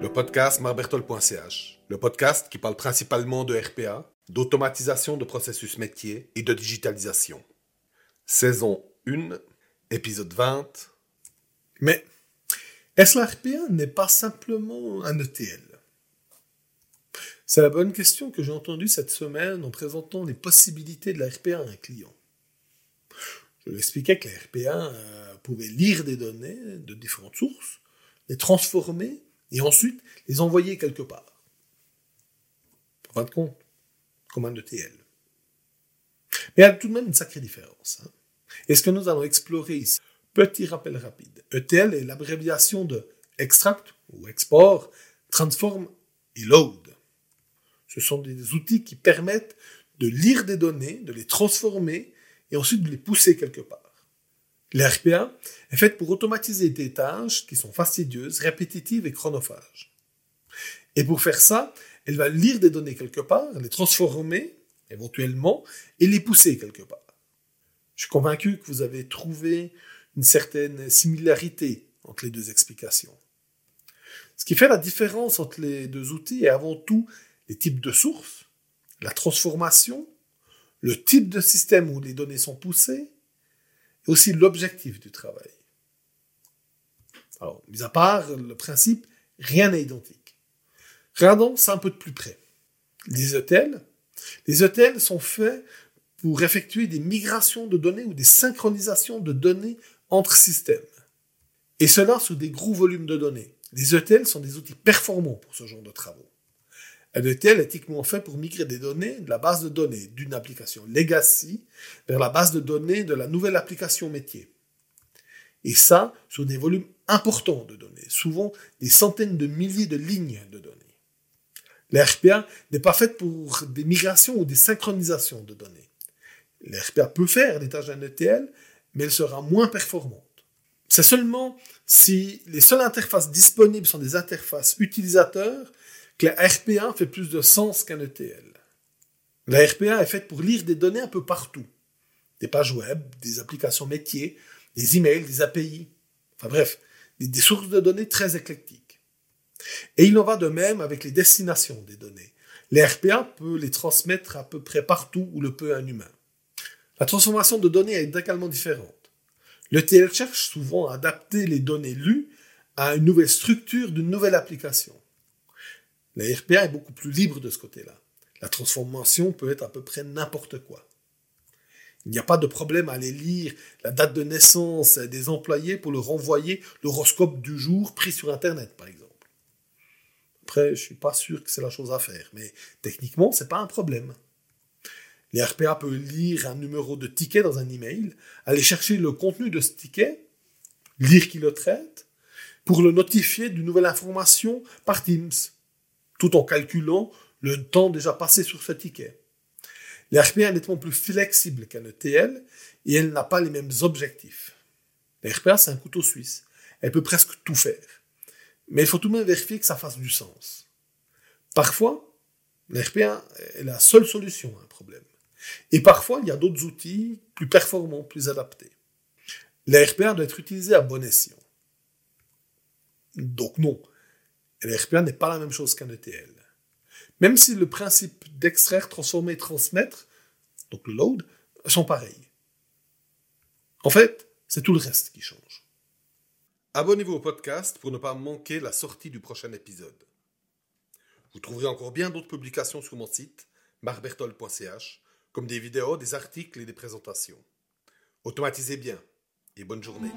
Le podcast marbertol.ch, le podcast qui parle principalement de RPA, d'automatisation de processus métier et de digitalisation. Saison 1, épisode 20. Mais est-ce la RPA n'est pas simplement un ETL C'est la bonne question que j'ai entendue cette semaine en présentant les possibilités de la RPA à un client. Je lui expliquais que la RPA euh, pouvait lire des données de différentes sources, les transformer et ensuite les envoyer quelque part. En fin de compte, comme un ETL. Mais il y a tout de même une sacrée différence. Hein. Et ce que nous allons explorer ici, petit rappel rapide. ETL est l'abréviation de extract ou export, transform et load. Ce sont des outils qui permettent de lire des données, de les transformer et ensuite de les pousser quelque part. L'RPA est faite pour automatiser des tâches qui sont fastidieuses, répétitives et chronophages. Et pour faire ça, elle va lire des données quelque part, les transformer éventuellement et les pousser quelque part. Je suis convaincu que vous avez trouvé une certaine similarité entre les deux explications. Ce qui fait la différence entre les deux outils est avant tout les types de sources, la transformation, le type de système où les données sont poussées, aussi l'objectif du travail. Alors, mis à part le principe, rien n'est identique. Regardons ça un peu de plus près. Les ETL, les ETL sont faits pour effectuer des migrations de données ou des synchronisations de données entre systèmes. Et cela sous des gros volumes de données. Les ETL sont des outils performants pour ce genre de travaux. Un ETL est typiquement fait pour migrer des données de la base de données d'une application legacy vers la base de données de la nouvelle application métier. Et ça sur des volumes importants de données, souvent des centaines de milliers de lignes de données. L'RPA n'est pas faite pour des migrations ou des synchronisations de données. L'RPA peut faire des tâches d'un ETL, mais elle sera moins performante. C'est seulement si les seules interfaces disponibles sont des interfaces utilisateurs que la RPA fait plus de sens qu'un ETL. La RPA est faite pour lire des données un peu partout. Des pages web, des applications métiers, des emails, des API. Enfin bref, des, sources de données très éclectiques. Et il en va de même avec les destinations des données. RPA peut les transmettre à peu près partout où le peut un humain. La transformation de données est également différente. Le TL cherche souvent à adapter les données lues à une nouvelle structure d'une nouvelle application. La RPA est beaucoup plus libre de ce côté-là. La transformation peut être à peu près n'importe quoi. Il n'y a pas de problème à aller lire la date de naissance des employés pour leur renvoyer l'horoscope du jour pris sur Internet, par exemple. Après, je suis pas sûr que c'est la chose à faire, mais techniquement, c'est pas un problème. Les RPA peuvent lire un numéro de ticket dans un email, aller chercher le contenu de ce ticket, lire qui le traite, pour le notifier d'une nouvelle information par Teams, tout en calculant le temps déjà passé sur ce ticket. L'RPA est nettement plus flexible qu'un ETL et elle n'a pas les mêmes objectifs. L'RPA, c'est un couteau suisse. Elle peut presque tout faire. Mais il faut tout de même vérifier que ça fasse du sens. Parfois, l'RPA est la seule solution à un problème. Et parfois, il y a d'autres outils plus performants, plus adaptés. L'RPA doit être utilisé à bon escient. Donc non, l'RPA n'est pas la même chose qu'un ETL. Même si le principe d'extraire, transformer, transmettre, donc le load, sont pareils. En fait, c'est tout le reste qui change. Abonnez-vous au podcast pour ne pas manquer la sortie du prochain épisode. Vous trouverez encore bien d'autres publications sur mon site, marbertol.ch, comme des vidéos, des articles et des présentations. Automatisez bien et bonne journée.